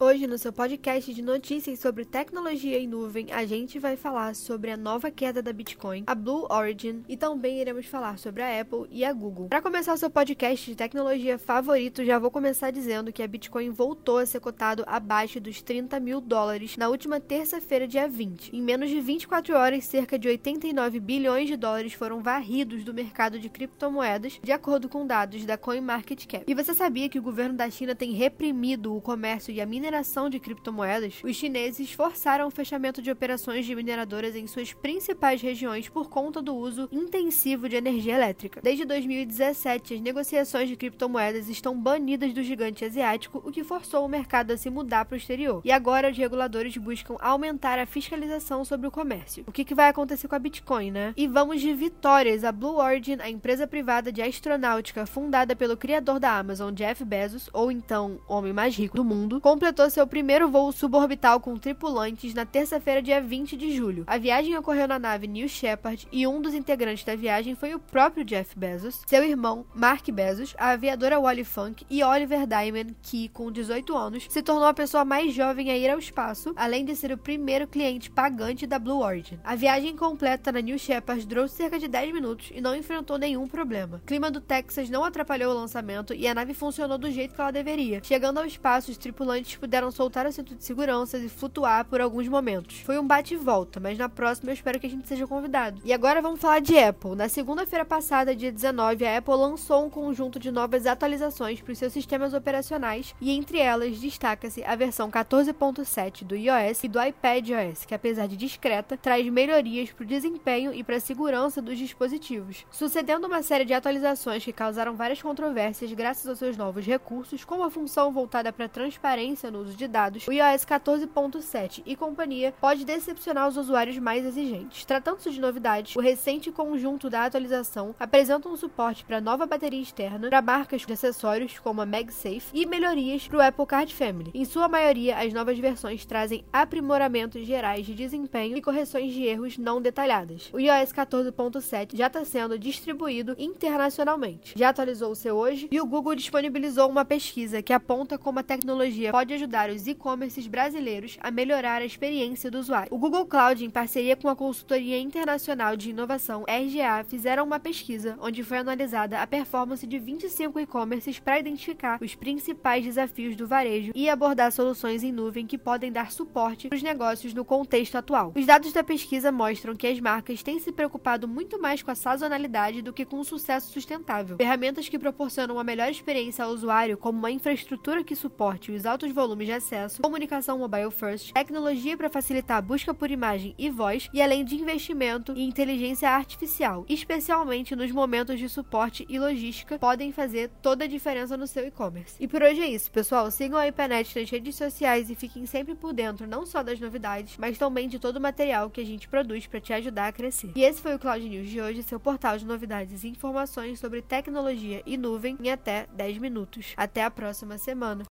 Hoje, no seu podcast de notícias sobre tecnologia em nuvem, a gente vai falar sobre a nova queda da Bitcoin, a Blue Origin, e também iremos falar sobre a Apple e a Google. Para começar o seu podcast de tecnologia favorito, já vou começar dizendo que a Bitcoin voltou a ser cotado abaixo dos 30 mil dólares na última terça-feira, dia 20. Em menos de 24 horas, cerca de 89 bilhões de dólares foram varridos do mercado de criptomoedas, de acordo com dados da CoinMarketCap. E você sabia que o governo da China tem reprimido o comércio e a mineração mineração de criptomoedas, os chineses forçaram o fechamento de operações de mineradoras em suas principais regiões por conta do uso intensivo de energia elétrica. Desde 2017, as negociações de criptomoedas estão banidas do gigante asiático, o que forçou o mercado a se mudar para o exterior. E agora os reguladores buscam aumentar a fiscalização sobre o comércio. O que, que vai acontecer com a Bitcoin, né? E vamos de vitórias. A Blue Origin, a empresa privada de astronáutica fundada pelo criador da Amazon, Jeff Bezos, ou então homem mais rico do mundo, completou completou seu primeiro voo suborbital com tripulantes na terça-feira, dia 20 de julho. A viagem ocorreu na nave New Shepard e um dos integrantes da viagem foi o próprio Jeff Bezos, seu irmão Mark Bezos, a aviadora Wally Funk e Oliver Diamond, que, com 18 anos, se tornou a pessoa mais jovem a ir ao espaço, além de ser o primeiro cliente pagante da Blue Origin. A viagem completa na New Shepard durou cerca de 10 minutos e não enfrentou nenhum problema. O clima do Texas não atrapalhou o lançamento e a nave funcionou do jeito que ela deveria. Chegando ao espaço, os tripulantes puderam soltar o cinto de segurança e flutuar por alguns momentos. Foi um bate e volta, mas na próxima eu espero que a gente seja convidado. E agora vamos falar de Apple. Na segunda-feira passada, dia 19, a Apple lançou um conjunto de novas atualizações para os seus sistemas operacionais e entre elas destaca-se a versão 14.7 do iOS e do iPadOS, que apesar de discreta, traz melhorias para o desempenho e para a segurança dos dispositivos, sucedendo uma série de atualizações que causaram várias controvérsias graças aos seus novos recursos, como a função voltada para transparência no no uso de dados, o iOS 14.7 e companhia pode decepcionar os usuários mais exigentes. Tratando-se de novidades, o recente conjunto da atualização apresenta um suporte para nova bateria externa para marcas de acessórios como a MagSafe e melhorias para o Apple Card Family. Em sua maioria, as novas versões trazem aprimoramentos gerais de desempenho e correções de erros não detalhadas. O iOS 14.7 já está sendo distribuído internacionalmente. Já atualizou o seu hoje e o Google disponibilizou uma pesquisa que aponta como a tecnologia pode ajudar ajudar os e-commerces brasileiros a melhorar a experiência do usuário. O Google Cloud, em parceria com a consultoria internacional de inovação RGA, fizeram uma pesquisa onde foi analisada a performance de 25 e-commerces para identificar os principais desafios do varejo e abordar soluções em nuvem que podem dar suporte para os negócios no contexto atual. Os dados da pesquisa mostram que as marcas têm se preocupado muito mais com a sazonalidade do que com o sucesso sustentável. Ferramentas que proporcionam uma melhor experiência ao usuário, como uma infraestrutura que suporte os altos volumes volumes de acesso, comunicação mobile first, tecnologia para facilitar a busca por imagem e voz, e além de investimento em inteligência artificial, especialmente nos momentos de suporte e logística, podem fazer toda a diferença no seu e-commerce. E por hoje é isso, pessoal. Sigam a IPNET nas redes sociais e fiquem sempre por dentro não só das novidades, mas também de todo o material que a gente produz para te ajudar a crescer. E esse foi o Cloud News de hoje, seu portal de novidades e informações sobre tecnologia e nuvem em até 10 minutos. Até a próxima semana.